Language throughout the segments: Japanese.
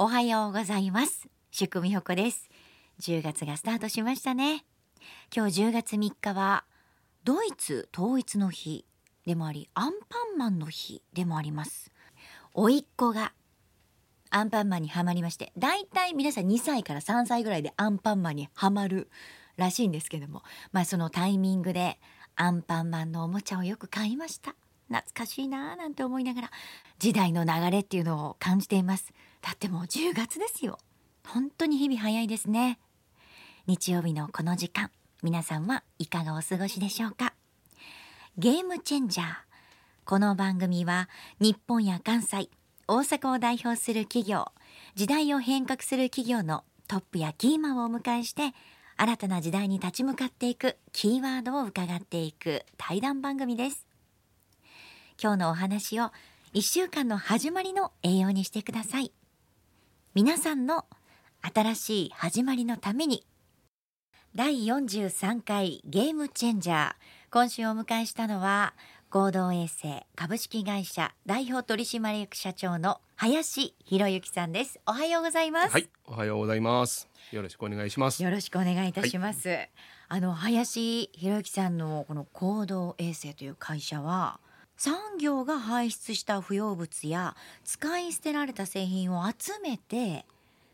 おはようございます。宿美穂子です。10月がスタートしましたね。今日10月3日はドイツ統一の日でもありアンパンマンの日でもあります。甥っ子がアンパンマンにはまりましてだいたい皆さん2歳から3歳ぐらいでアンパンマンにはまるらしいんですけどもまあそのタイミングでアンパンマンのおもちゃをよく買いました。懐かしいなぁなんて思いながら時代の流れっていうのを感じています。だってもう10月ですよ。本当に日々早いですね。日曜日のこの時間皆さんはいかがお過ごしでしょうか？ゲームチェンジャー。この番組は日本や関西大阪を代表する企業時代を変革する企業のトップやキーマンをお迎えして新たな時代に立ち向かっていくキーワードを伺っていく対談番組です。今日のお話を1週間の始まりの栄養にしてください。皆さんの新しい始まりのために。第43回ゲームチェンジャー。今週お迎えしたのは合同衛星株式会社代表取締役社長の林博之さんです。おはようございます。はい、おはようございます。よろしくお願いします。よろしくお願いいたします、あの林博之さんのこの行動衛星という会社は産業が排出した不要物や使い捨てられた製品を集めて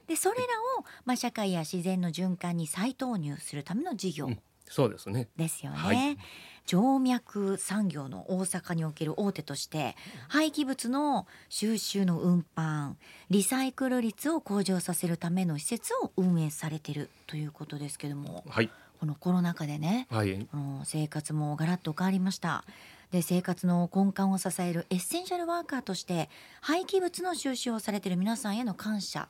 でそれらを、まあ、社会や自然の循環に再投入するための事業うんそうですね。ですよね。はい静脈産業の大阪における大手として廃棄物の収集の運搬リサイクル率を向上させるための施設を運営されているということですけどもはい、このコロナ禍でねはい、生活もガラッと変わりました。で生活の根幹を支えるエッセンシャルワーカーとして廃棄物の収集をされている皆さんへの感謝。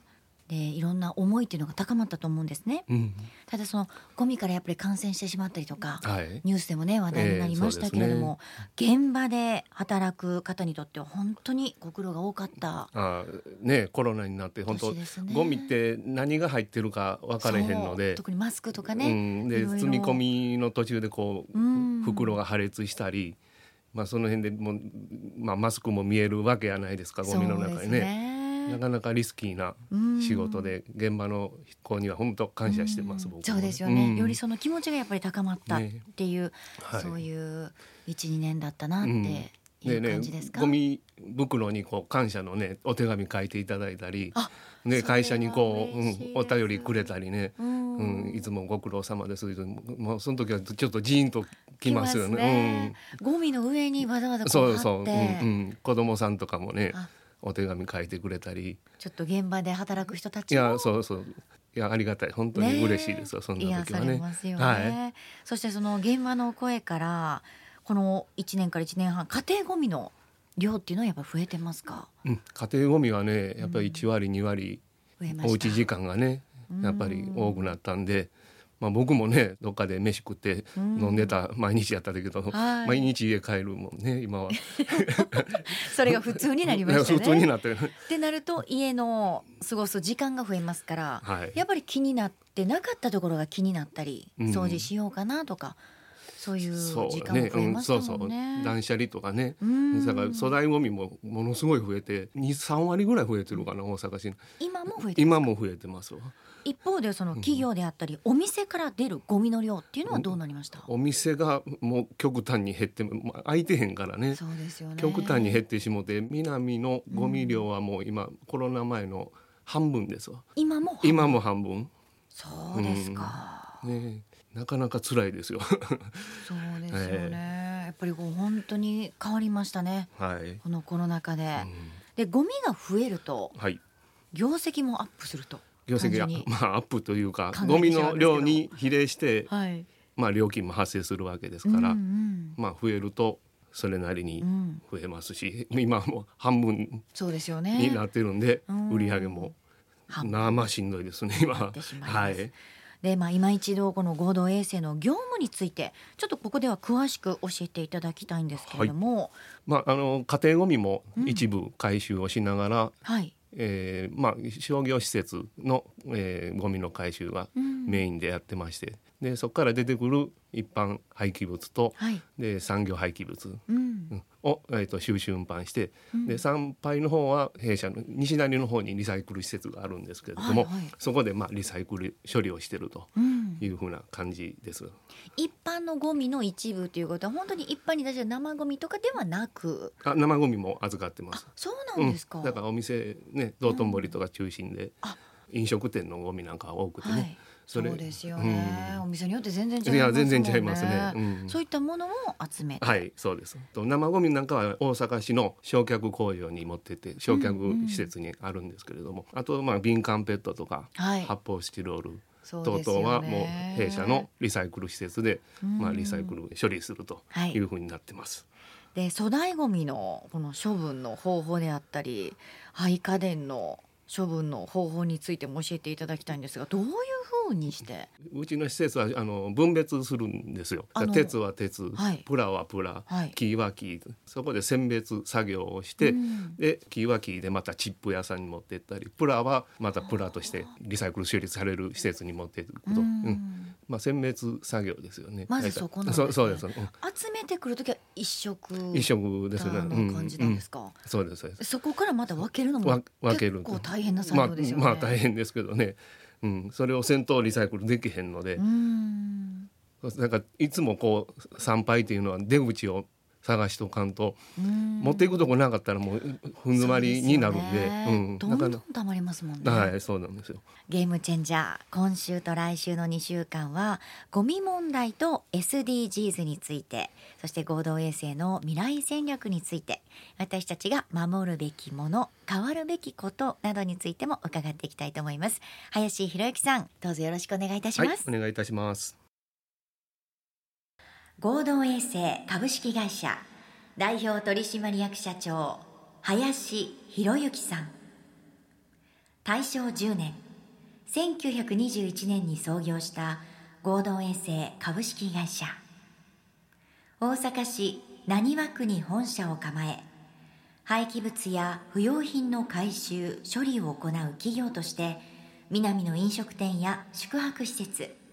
でいろんな思いっていうのが高まったと思うんですね。うん、ただそのゴミからやっぱり感染してしまったりとかはい、ニュースでもね話題になりましたけれども、現場で働く方にとっては本当にご苦労が多かった。あー、ね、コロナになって本当、ね。ゴミって何が入ってるか分からへんので。特にマスクとかうね、ん、で積み込みの途中でこう、うん。袋が破裂したり、まあその辺でもうまあマスクも見えるわけやないですかゴミの中にね。ねなかなかリスキーなうん仕事で現場の子には本当感謝してます、うん。そうですよね、うん。よりその気持ちがやっぱり高まったっていう、はい。そういう12年だったなってね感じですか、ゴミ袋にこう感謝のねお手紙書いていただいたりね会社にこう、うん、お便りくれたりね、ううんんいつもご苦労様です。もうその時はちょっとジーンときますよね。ゴミの上にわざわざそううそう、うんうん、子供さんとかもねあ。お手紙書いてくれたり。ちょっと現場で働く人たいちも。やそうそう。いやありがたい。本当に嬉しいですよ、そんな時はね。ね、はそしてその現場の声からこの1年から1年半家庭ゴミの量っていうのはやっぱり増えてますか？うん、家庭ゴミはねやっぱり1割2割増えましたおうち時間がねやっぱり多くなったんで、まあ、僕もねどっかで飯食って飲んでた毎日やったけど、はい。毎日家帰るもんね今は。それが普通になりましたね。普通になってる。ってなると家の過ごす時間が増えますから、はい。やっぱり気になってなかったところが気になったり、うん。掃除しようかなとかそういうそう時間もね、うん、そうそう。断捨離とかね。うん。だから粗大ゴミもものすごい増えて23割ぐらい増えてるかな大阪市。今も増えて今も増えてますわ。一方でその企業であったり、お店から出るゴミの量っていうのはどうなりました、お店がもう極端に減っても空いてへんからね。そうですよね。極端に減ってしもて南のゴミ量はもう今、コロナ前の半分ですわ。今も今も半分。そうですか、ねなかなか辛いですよ。そうですよね、やっぱりこう本当に変わりましたね。はい、このコロナ禍で、うん。でゴミが増えるとはい。業績もアップすると。業績がまあアップというかゴミの量に比例してはい。まあ料金も発生するわけですから、うんうん。まあ増えるとそれなりにうん。増えますし、今はもう半分そうですよね。になってるんで、うん。売り上げも半分。なあまあしんどいですね今。はいでまあ今一度この合同衛星の業務についてちょっとここでは詳しく教えていただきたいんですけれども。まああの家庭ゴミも一部回収をしながら、はい、えーまあ商業施設の、えーゴミの回収がうん。メインでやってまして、でそこから出てくる一般廃棄物と、はい。で産業廃棄物、うん。うん。を、えー、と収集運搬して、うん。で参拝の方は弊社の西成の方にリサイクル施設があるんですけれども、はいはい。そこでまあリサイクル処理をしてるとうん。いうふうな感じです。一般のゴミの一部ということは本当に一般に出した生ゴミとかではなく？あ生ゴミも預かってまあす。そうなんですか、うん、だからお店ね道頓堀とか中心で、あ。飲食店のゴミなんかが多くてね、はいそうですよね、うん。お店によって全然違いますいもんね。や全然違いますね。うん。そういったものも集めて、はい、そうです。と生ゴミなんかは大阪市の焼却工場に持ってって焼却施設にあるんですけれども、あとまあ瓶缶ペットとかはい。発泡スチロール等々はもう弊社のリサイクル施設でうん。まあリサイクル処理するとはい。いうふうになってます。で粗大ごみのこの処分の方法であったり廃家電の処分の方法についても教えていただきたいんですがどういうふうにして？うちの施設はあの分別するんですよ。鉄は鉄、はい。プラはプラ、はい。木は木、そこで選別作業をして、うん。で木は木でまたチップ屋さんに持ってったりプラはまたプラとしてリサイクル処理される施設に持っていくこと、ううんんまあ、選別作業ですよね。まずそこなんですね。そうです、うん。集めてくるときは一色。一色ですね、の感じなんですか、うですそうです。そこからまた分けるのもわ分ける結構大変な作まあ業ですよね、まあ大変ですけどね、うん、それを先頭リサイクルできへんので。う、ん。なんかいつもこう参拝っていうのは出口を探しとかんと、うん。持っていくとこなかったらもうふん詰まりになるんで。ね。うん、どんどん溜まりますもんね、らはいそうなんですよ。ゲームチェンジャー今週と来週の2週間はゴミ問題と SDGs についてそして合同衛星の未来戦略について私たちが守るべきもの変わるべきことなどについても伺っていきたいと思います。林博之さんどうぞよろしくお願いいたします、はいお願いいたします。合同衛星株式会社代表取締役社長林博之さん。大正10年1921年に創業した合同衛星株式会社。大阪市浪速区に本社を構え廃棄物や不用品の回収処理を行う企業として南の飲食店や宿泊施設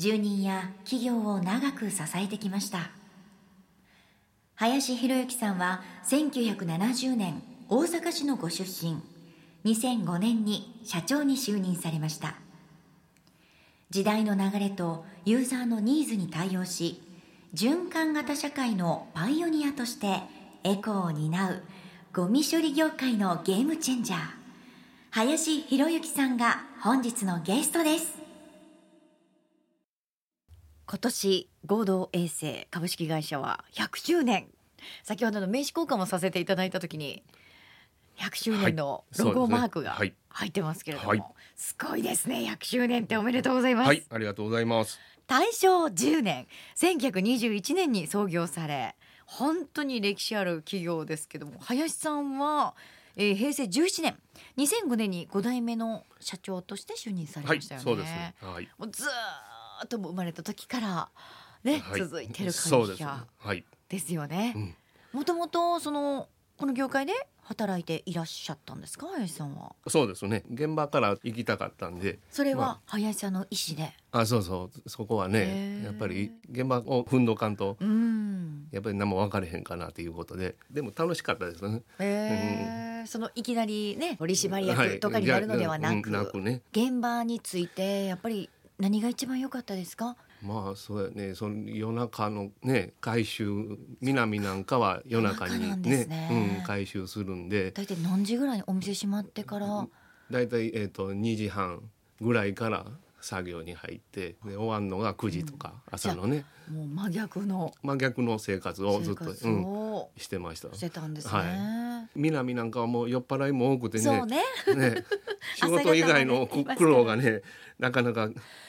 住人や企業を長く支えてきました。林博之さんは1970年大阪市のご出身。2005年に社長に就任されました。時代の流れとユーザーのニーズに対応し循環型社会のパイオニアとしてエコーを担うゴミ処理業界のゲームチェンジャー林博之さんが本日のゲストです。今年合同衛星株式会社は100周年先ほどの名刺交換もさせていただいた時に100周年のロゴマークがはい入ってますけれども、はいすごいですね100周年っておめでとうございます、はい、ありがとうございます。大正10年1921年に創業され本当に歴史ある企業ですけども林さんは、えー平成17年2005年に5代目の社長として就任されはい、ましたよね。そうですね。はい。もうずーっと生まれた時からね、はい続いてる。会社はい。ですよねう。んもともとそのこの業界で働いていらっしゃったんですか？林さんは。そうですね。現場から行きたかったんで。それまは林さんの意思で？あ、そうそう、そこはへねー、やっぱり現場を踏んどかんと。うん。やっぱり何も分かれへんかなということででも楽しかったですね。えーそのいきなりね取締はい役とかになるのではなく,、うんなくね現場についてやっぱり何が一番良かったですか？まあそうやね。その夜中のね回収南なんかは夜中にねね。うん、回収するんで。大体何時ぐらいにお店閉まってから、だいたいえっ、と2時半ぐらいから作業に入ってで終わるのが9時とか、朝のねもう真逆の。真逆の生活をずっとうん、をしてました。してたんですね。は南なんかはもう酔っ払いも多くてね。そうね。ね。仕事以外のく苦労がねなかなか、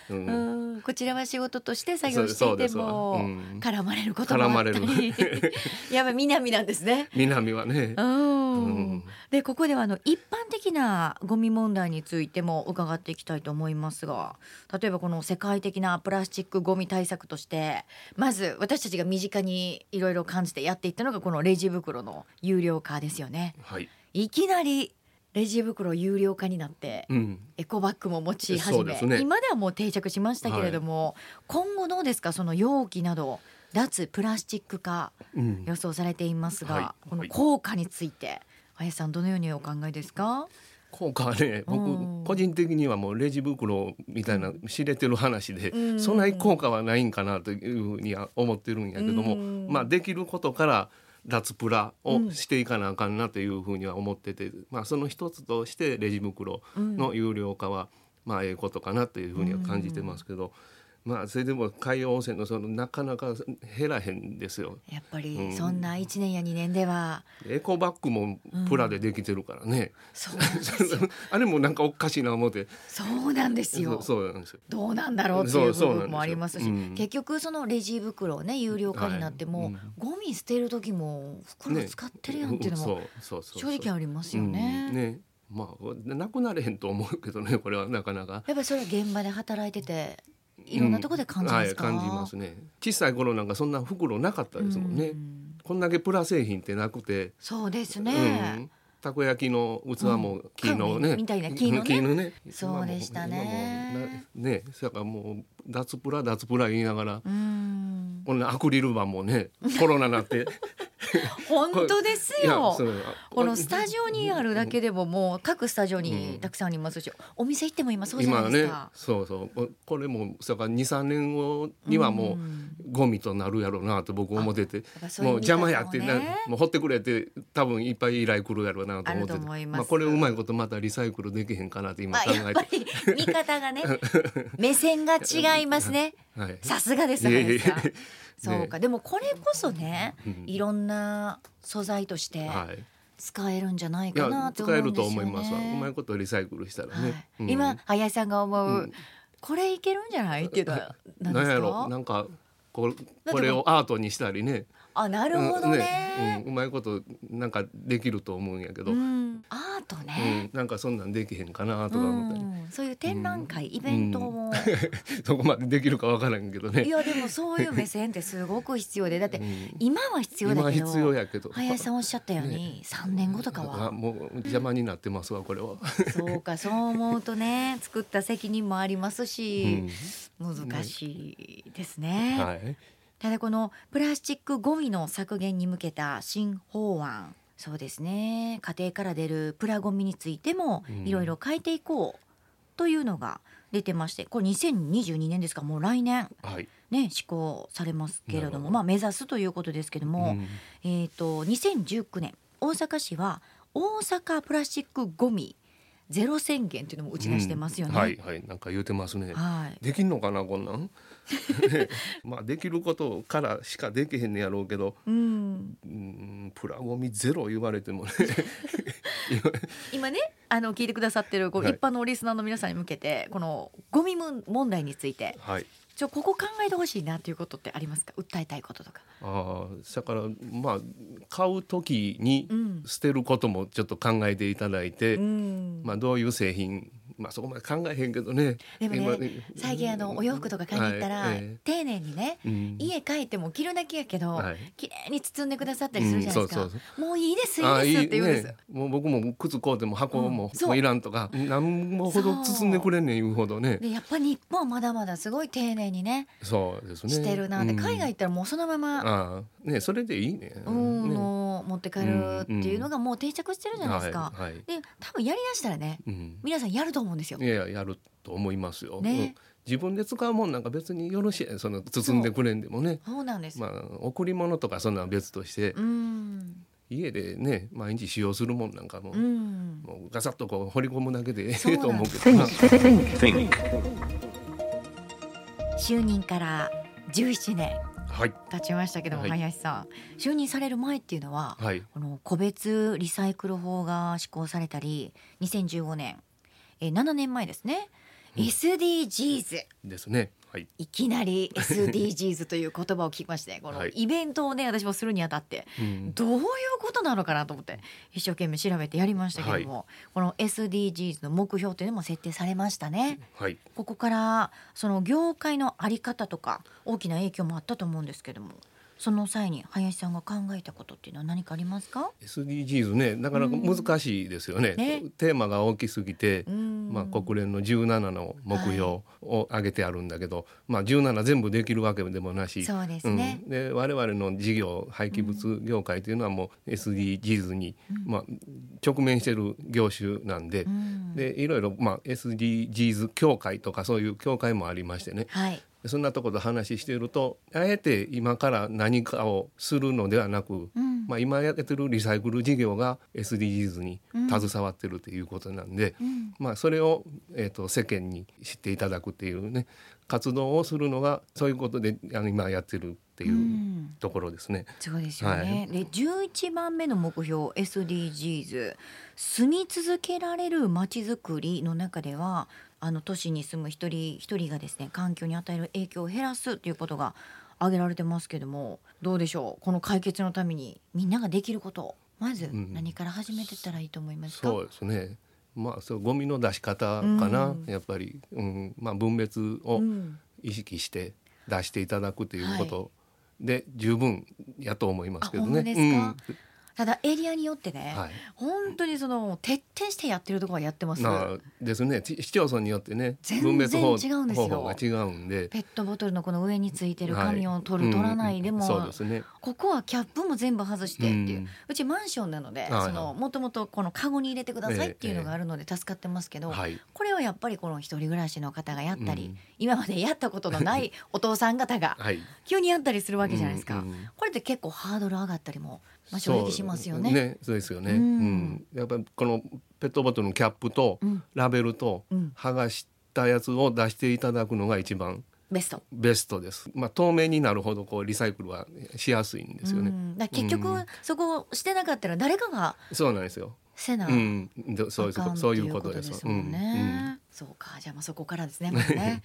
うん。うん、こちらは仕事として作業していても、うん。絡まれることもあったり。絡まれ やっぱ南なんですね。南はね。う、ん。うん。でここではあの一般的なゴミ問題についても伺っていきたいと思いますが例えばこの世界的なプラスチックゴミ対策としてまず私たちが身近にいろいろ感じてやっていったのがこのレジ袋の有料化ですよね。はい、いきなりレジ袋有料化になってうん、エコバッグも持ち始め、ね。今ではもう定着しましたけれども、今後どうですか？その容器など脱プラスチック化うん。予想されていますが、はい。この効果について林さんどのようにお考えですか？効果はねうん。僕個人的にはもうレジ袋みたいな知れてる話で、うん。そんなに効果はないんかなというふうには思ってるんやけども、うん。まあできることから脱プラをしていかなあかんなというふうには思ってて、まあその一つとしてレジ袋の有料化はまあええことかなというふうには感じてますけど、まあそれでも海洋汚染のそのなかなか減らへんですよ。やっぱりうん。そんな1年や2年では、エコバッグもプラでできてるからね、そうなんですよ。あれもなんかおかしいな思って。そうなんですよ。そうなんですよ。どうなんだろうっていう部分もありますし、そうん結局そのレジ袋をね有料化になっても、はい。うんゴミ捨てる時も袋使ってるやんっていうのも正直ありますよね。うん。ね。まあなくなれへんと思うけどねこれはなかなか。やっぱりそれは現場で働いてていろんなところで感じますか、うんはい、感じますね。小さい頃なんかそんな袋なかったですもんね、うん。こんだけプラ製品ってなくて、そうですうねん、たこ焼きの器も木のね、うんみたいな木のね。ね。そうでしたね。ねだからもう脱プラ脱プラ言いながら、うん。こんなアクリル板もねコロナなって 本当ですよ。そうこのスタジオにあるだけでももう各スタジオにたくさんありますし、お店行っても今そうじゃないですか。そうそう。ここれもだから23年後にはもうゴミとなるやろうなと僕思ってて、ういうもう邪魔やってねもう掘ってくれって多分いっぱい依頼来るやろうなと思っててます。あ、これうまいことまたリサイクルできへんかなって今あ考えやっぱり見方がね 目線が違いますね。さすがです そうか、でもこれこそね、うん。いろんな素材としてはい。使えるんじゃないいかなやと思うんですよね。使えると思いますわ。うまいことリサイクルしたらね、今林さんが思う、うん。これいけるんじゃない？っていうのは何ですなんやろ？か。なんかここれをアートにしたりねあ、なるほどうんね。うん、うまいことなんかできると思うんやけど、ううん。ん、アートね。なんかそんなんできへんかなとか思ったり、うん。そういう展覧会、イベントも、そこまでできるかわからんけどね。いやでもそういう目線ってすごく必要で。だってうん。今は必要だけど必要やけど。林さんおっしゃったように3年後とかは。あもう邪魔になってますわこれは、そうかそう思うとね作った責任もありますうしん、難しいですね。はいただこのプラスチックゴミの削減に向けた新法案そうですね。家庭から出るプラゴミについてもうん。いろいろ変えていこうというのが出てましてこれ2022年ですか？もう来年。はい、ね施行されますけれどもまあ目指すということですけども、うん。えっ、と2019年大阪市は大阪プラスチックゴミゼロ宣言というのも打ち出してますよね。うん。はいはい。なんか言うてますね、はい。できんのかなこんなん？ねまあできることからしかできへんねやろうけどうん、うんプラゴミゼロ言われてもね。今ねあの聞いてくださってるこうはい。一般のリスナーの皆さんに向けてこのゴミ問題についてはい。ちょここ考えてほしいなということってありますか？訴えたいこととか。ああだからまあ買う時にうん。捨てることもちょっと考えていただいて、うん。まあどういう製品まあそこまで考えへんけどね。でも今ね。最近あのお洋服とか買いに行ったら、丁寧にね家帰っても着るだけやけど、はい。綺麗に包んでくださったりするじゃないですか、もういいですいいですって言うんです、ね、もう僕も靴買うても箱も,、もういらんとか何もほど包んでくれんねん言うほどね。でやっぱ日本はまだまだすごい丁寧にねそうですね。してるな。って、うん。海外行ったらもうそのまま、ねそれでいいね。うんね。の持って帰るっていうのがもう定着してるじゃないですか。で多分やりだしたらねうん、皆さんやると思うんですよ。い。やいややると思いますよ、ね。うん。自分で使うもんなんか別によろしい。その包んでくれんでもね。そうなんです。まあ贈り物とかそんな別として、うん。家でね毎日使用するもんなんかも,、うん。もうガサッとこう掘り込むだけでええと思うけどな.就任から17年はい。経ちましたけども、はい。林さん。就任される前っていうのは、はい。この個別リサイクル法が施行されたり2015年、えー、7年前ですね、SDGs ですね。はい。いきなり SDGs という言葉を聞きましてこのはいイベントをね私もするにあたってうん。どういうことなのかなと思って一生懸命調べてやりましたけども、この SDGs の目標というのも設定されましたね。はい。ここからその業界のあり方とか大きな影響もあったと思うんですけども。その際に林さんが考えたことっていうのは何かありますか？SDGs ねなかなか難しいですよね,、ね。テーマが大きすぎて、うんまあ、国連の17の目標を挙げてあるんだけど、まあ、17全部できるわけでもなしそうですね。うん、で我々の事業廃棄物業界というのはもう SDGs に、まあ、直面している業種なんで,、うん。でいろいろ、まあ、SDGs 協会とかそういう協会もありましてね。はいそんなところで話しているとあえて今から何かをするのではなく、うん。まあ、今やってるリサイクル事業が SDGs に携わってるということなんで、うん。まあ、それを、えー、と世間に知っていただくっていうね活動をするのがそういうことであの今やってるっていううん。ところですね。そうですよね。で11番目の目標 SDGs 住み続けられるまちづくりの中ではあの都市に住む一人一人がですね環境に与える影響を減らすということが挙げられてますけどもどうでしょう？この解決のためにみんなができることまずん何から始めてったらいいと思いますか、そうですね。まあそうゴミの出し方かな、うん。やっぱり、うん。まあ、分別をうん。意識して出していただくということで十分やと思いますけどね。ただエリアによってね、うんはい。本当にその徹底してやってるところはやってます。ですね。ち市町村によってね全然分別法違うんですよ。方法が違うんで。ペットボトルのこの上についてるはい。紙を取る、取らないでも、そうね。ここはキャップも全部外してっていう、ううんちマンションなので、はい。はいそのもともとこのカゴに入れてくださいっていうのがあるので助かってますけど、はい。これはやっぱりこの一人暮らしの方がやったり、うん今までやったことのないお父さん方がはい。急にやったりするわけじゃないですか、これって結構ハードル上がったりも、まあ、正直しますよね。そうそうですよね、ううん。んやっぱりこのペットボトルのキャップとうん。ラベルとうん。剥がしたやつを出していただくのが一番ベスト。ベストです。まあ透明になるほどこうリサイクルはしやすいんですよね。うん。結局、うん。そこをしてなかったら誰かがそうなんですよ。せな、うん、でそういうそういうことです。もんね、うん。うん。そうか。じゃあまあそこからですねまずね。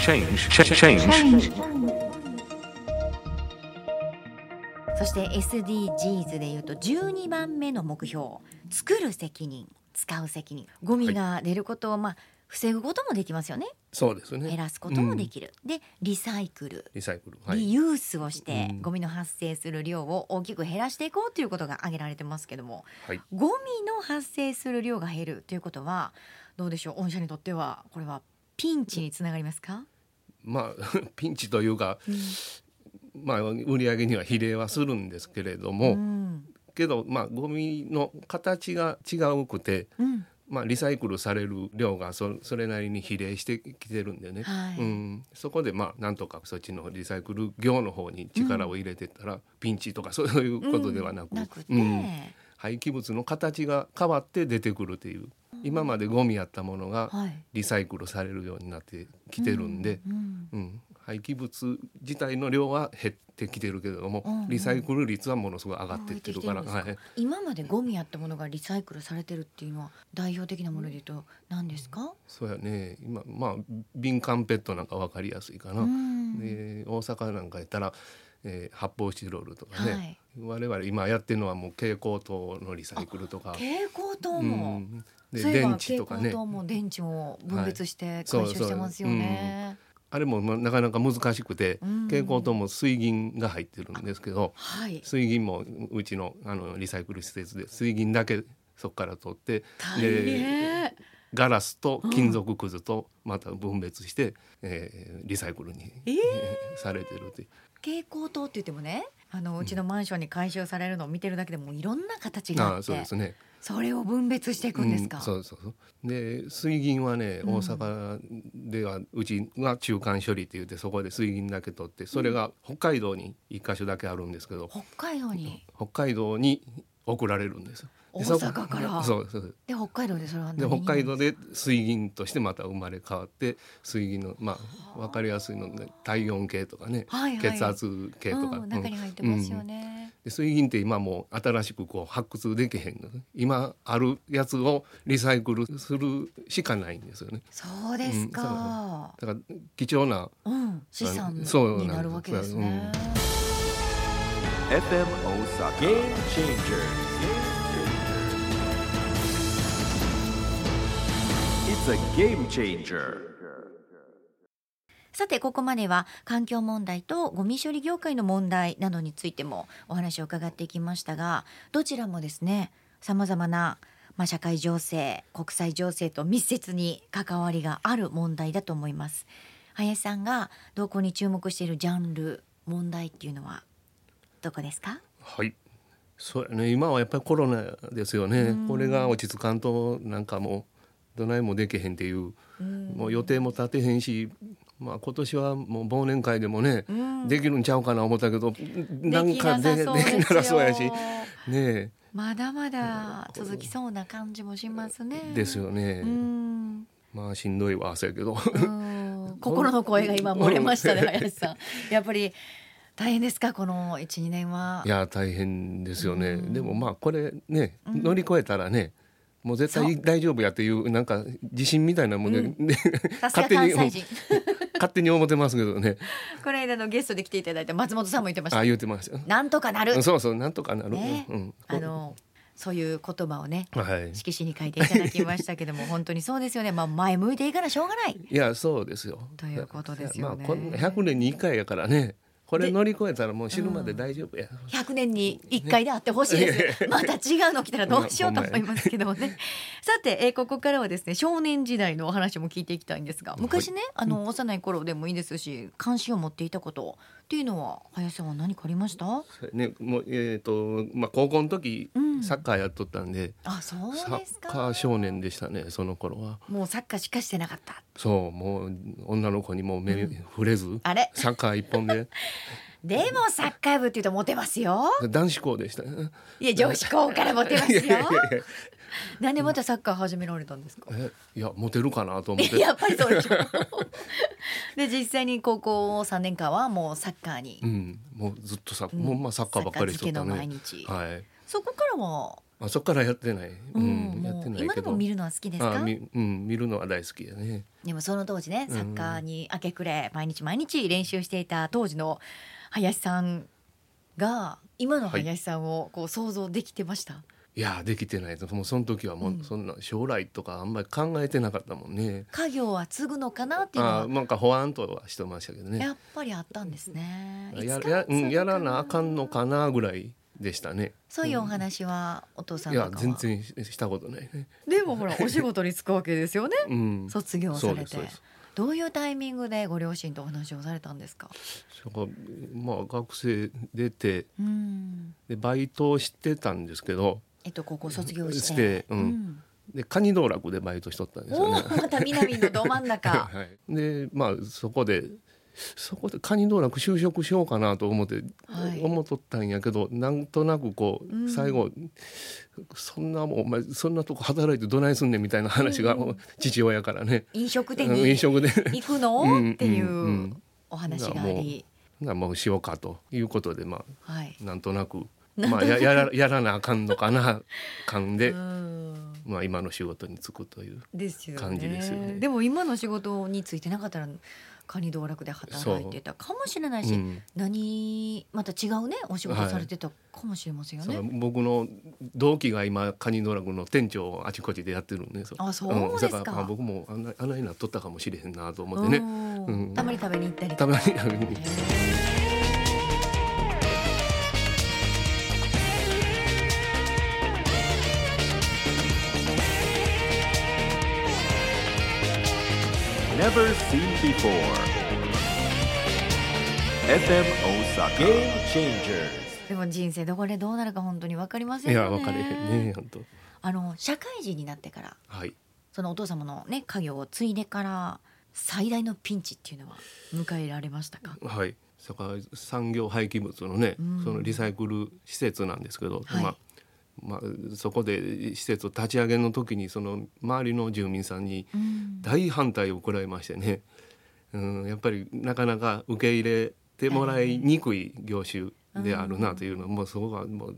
Change. Ch- Change. そして SDGs でいうと12番目の目標作る責任使う責任。ゴミが出ることをまあ防ぐこともできますよね。そうですね。減らすこともできる、でリサイクル。リサイクル。はい。リユースをして、うん。ゴミの発生する量を大きく減らしていこうということが挙げられてますけどもはい。ゴミの発生する量が減るということはどうでしょう？御社にとってはこれはピンチにつながりますか、まあ ピンチというか、まあ売り上げには比例はするんですけれども、うん。けどまあゴミの形が違うくて。うん。まあ、リサイクルされる量がそそれなりに比例してきてるんでね、はい。うん、そこでまあなんとかそっちのリサイクル業の方に力を入れてったら、ピンチとかそういうことではなく,、うん。廃棄物の形が変わって出てくるっていう今までゴミやったものがはい。リサイクルされるようになってきてるんで、うん。うん廃棄物自体の量は減ってきてるけれども、うんうん。リサイクル率はものすごい上がってってるから、はい、今までゴミやったものがリサイクルされてるっていうのは代表的なもので言うと何ですか、そうやね。今まあ敏感ペットなんか分かりやすいかな。うん。で大阪なんかやったら、えー発泡スチロールとかね、はい。我々今やってるのはもう蛍光灯のリサイクルとか、蛍光灯うも、ん、でそういえば電池とかね。蛍光灯も電池も分別して回収してますよね。あれもまあなかなか難しくて、うん蛍光灯も水銀が入ってるんですけどはい。水銀もうちのあのリサイクル施設で水銀だけそこから取って大変。ガラスと金属くずとまた分別して、えーリサイクルに、えーされてるっていう蛍光灯って言ってもね、あのうちのマンションに回収されるのを見てるだけでもういろんな形があああって、そうですね。それを分別していくんですか？うん、そうそうそう。で水銀はねうん。大阪ではうちが中間処理って言ってそこで水銀だけ取ってそれが北海道に一箇所だけあるんですけど、北海道に？北海道に送られるんです大阪から。そうそう。で北海道でそれはで北海道で水銀としてまた生まれ変わって水銀のまあ分かりやすいので体温計とかね、はいはい。血圧計とか、うん、中に入ってますよね。で水銀って今もう新しくこう発掘できへんの今あるやつをリサイクルするしかないんですよね。そうですか。だから貴重なうん、資産になるわけですね。FM Osaka. Game changer. It's a game changer. さてここまでは環境問題とゴミ処理業界の問題などについてもお話を伺っていきましたがどちらもですねさまざまな、まあ、社会情勢国際情勢と密接に関わりがある問題だと思います。林さんがどこに注目しているジャンル問題っていうのはどこですか？はい。そうやね。今はやっぱりコロナですよね。これが落ち着かんとなんかもうどないもできへんっていうもう予定も立てへんしまあ今年はもう忘年会でもね、できるんちゃうかな思ったけどなんかでできならそうやしねまだまだ続きそうな感じもしますね。えですよね、うん。まあしんどいわそうやけど。うん。心の声が今漏れましたね林さん。やっぱり大変ですかこの一二年は。いや大変ですよね、でもまあこれね乗り越えたらね、もう絶そ対大丈夫やっていうなんか自信みたいなもんで、ねさすが勝手に勝手に思ってますけどね。この間のゲストで来ていただいた松本さんも言ってました。あ言ってました。よなんとかなる。そうそうなんとかなる、ね。うん、あのそういう言葉をねはい。色紙に書いていただきましたけども本当にそうですよね。まあ前向いていかなしょうがない。いやそうですよ。ということですよね。まあこん100年に1回やからねこれ乗り越えたらもう死ぬまで大丈夫や、100年に1回であってほしいです。また違うの来たらどうしようと思いますけどもね。さて、えーここからはですね少年時代のお話も聞いていきたいんですが昔ね、あの幼い頃でもいいですし関心を持っていたことっていうのは林さんは何かありました？ね。もうえっ、とまあ高校の時、うん。サッカーやっとったんであそうサですッカかー少年でしたねその頃は。もうサッカーしかしてなかった。そうもう女の子にも目触れず、あれ？サッカー一本で。でもサッカー部っていうとモテますよ。男子校でした。ねいや女子校からモテますよ。いやいやいやなんでまたサッカー始められたんですか？えいやモテるかなと思って。やっぱりそうでしょ。で実際に高校3年間はもうサッカーに、うん。もうずっとサッ,、うん。もうまあサッカーばっかりしとったね。毎日。はい。そこからは、あそこからやってない、うん。うん。やってないけど。今でも見るのは好きですか？うん。見るのは大好きやね。でもその当時ねサッカーに明け暮れ毎日毎日練習していた当時の林さんが今の林さんをこう想像できてました、いやできてないもうその時はもうそんな将来とかあんまり考えてなかったもんね、家業は継ぐのかなっていうのはあなんかほわんとはしてましたけどね。やっぱりあったんですね。いやや,、やらなあかんのかなぐらいでしたね。そういうお話はお父さんいやとかは。全然ししたことないね。でもほらお仕事に就くわけですよね。うん。卒業されて。どういうタイミングでご両親とお話をされたんですかまあ学生出てうん。でバイトをしてたんですけどえっと高校卒業して。うん。でカニ道楽でバイトしとったんですよね。また南のど真ん中。はい、でまあそこでそこでカニ道楽就職しようかなと思って、はい。思っとったんやけどなんとなくこう、うん。最後そんなもんお前そんなとこ働いてどないすんねんみたいな話が、父親からね。飲食店うんに飲食で行くの、うんっていうんううん。お話があり、なもうしようかということでまはい。あなんとなくまあややらやらなあかんのかな感で、うん。まあ、今の仕事に就くという。ですよね。感じですよね。でも今の仕事についてなかったらカニ道楽で働いてたかもしれないし、うん。何また違うねお仕事されてたかもしれませんよね。その僕の同期が今カニドラグの店長をあちこちでやってるんであそうですか。だからあ僕もあんなあんなになっとったかもしれへんなと思ってね。うんうん。たまに食べに行ったりたまにあのへ Never seen before. FM Osaka. Game Changers. ーでも人生どこでどうなるか本当に分かりませんよね。いや分かれへんね本当あの社会人になってからはいそのお父様のね家業を継いでから最大のピンチっていうのは迎えられましたか？はいだから産業廃棄物のね、うんそのリサイクル施設なんですけど、はいまあまあ、そこで施設を立ち上げの時にその周りの住民さんにうん。大反対を食らいましてね、うん、やっぱりなかなか受け入れてもらいにくい業種であるなというのは、もうそこがもう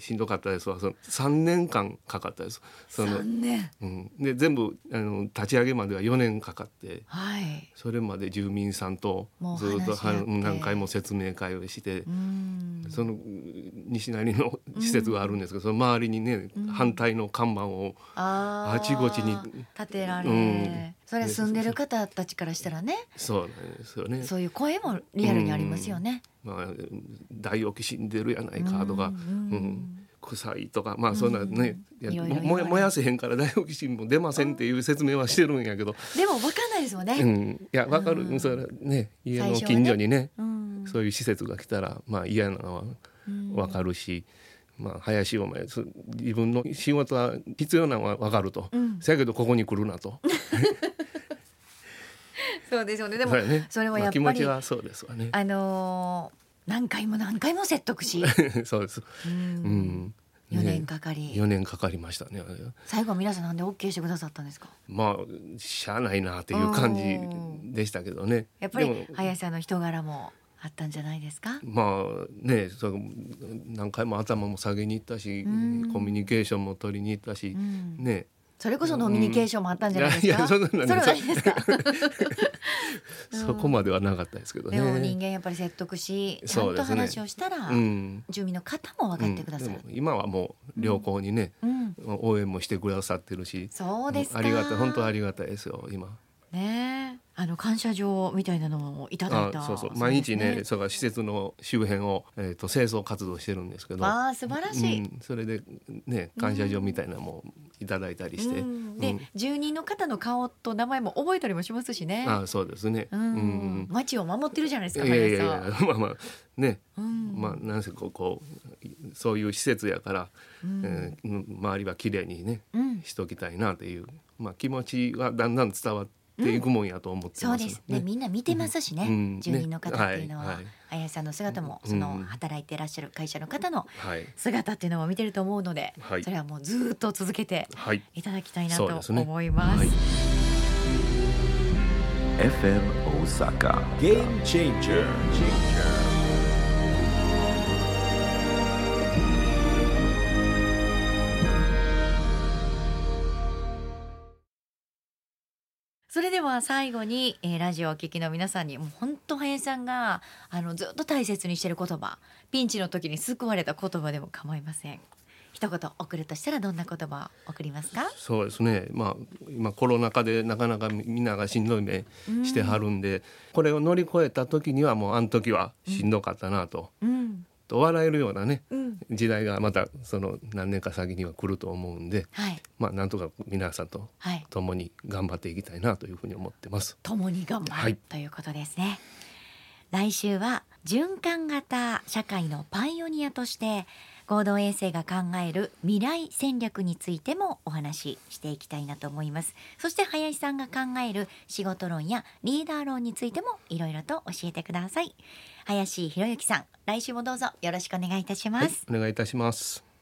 しんどかったですわ。その3年間かかったです。その、うん、で全部あの立ち上げまでは4年かかって。はい。それまで住民さんとずっとは何回も説明会をして。うん。その西成の施設があるんですけど、その周りにね、反対の看板をあちこちに建てられ、うんそれ住んでる方たちからしたらね。そうなんですよね。そういう声もリアルにありますよね。まあ大沖死んでるやないかとか、ううんん。臭いとかまあそんなね、燃やせへんから大沖死も出ませんっていう説明はしてるんやけど、でも分かんないですもんね。うん、いやわかる、うんそれね家の近所にねうん。そういう施設が来たらまあ嫌なのはうん。わかるし、まあ林お前そ自分の仕事は必要なのはわかると、うんせやけどここに来るなと。そうですよね。でもそれはまあ気やっぱり持ちはそうですわね。あのー何回も何回も説得し、そうです。ううんん。4年かかり、4年かかりましたね。最後は皆さんなんで OK してくださったんですか？まあしゃあないなっていう感じでしたけどね。やっぱり林さんの人柄もあったんじゃないですか？まあね何回も頭も下げに行ったし、うんコミュニケーションも取りに行ったし、うんね。それこそノミニケーションもあったんじゃないですか？いやいやそ そこまではなかったですけどね。でも人間やっぱり説得し、ちゃんと話をしたら、うん。住民の方も分かってくださるうん今はもう良好にね、うん、応援もしてくださってるし、そうですか。ありがたい本当ありがたいですよ今。ね。え、あの感謝状みたいなのもいただいた。あそうそう。毎日ねそうか施設の周辺を、えー、と清掃活動してるんですけど、わあ素晴らしい。うん、それでね感謝状みたいなのもいただいたりして、うん。で、うん。住人の方の顔と名前も覚えたりもしますしね。あそうですね。ううん。ん、街を守ってるじゃないですか。いやいやいやまあまあね、うん。まあなんせこうこうそういう施設やから、うん。えー周りは綺麗にねうん、しときたいなという、まあ、気持ちはだんだん伝わっていくもんやと思ってます、そうです。ねみんな見てますしね、うん。住人の方っていうのは、ねはい。はい。林さんの姿もうん。その働いてらっしゃる会社の方のはい。姿っていうのも見てると思うので、はい。それはもうずーっと続けてはい。いただきたいなとそうですね。思います。はい。FM Osaka Game Changer「それでは最後に、えーラジオをお聞きの皆さんにもう本当林さんがあのずっと大切にしてる言葉ピンチの時に救われた言葉でも構いません。一言送るとしたらどんな言葉を送りますか？そうですね、まあ、今コロナ禍でなかなかみんながしんどい目してはるんで、これを乗り越えた時にはもうあの時はしんどかったなと,、うんと笑えるようなねうん。時代がまたその何年か先には来ると思うんで、はい。まあ、なんとか皆さんとはい。共に頑張っていきたいなというふうに思ってます。共に頑張る、はい。ということですね。来週は循環型社会のパイオニアとして合同衛星が考える未来戦略についてもお話ししていきたいなと思います。そして林さんが考える仕事論やリーダー論についてもいろいろと教えてください。林博之さん来週もどうぞよろしくお願いいたします、はい、お願いいたします。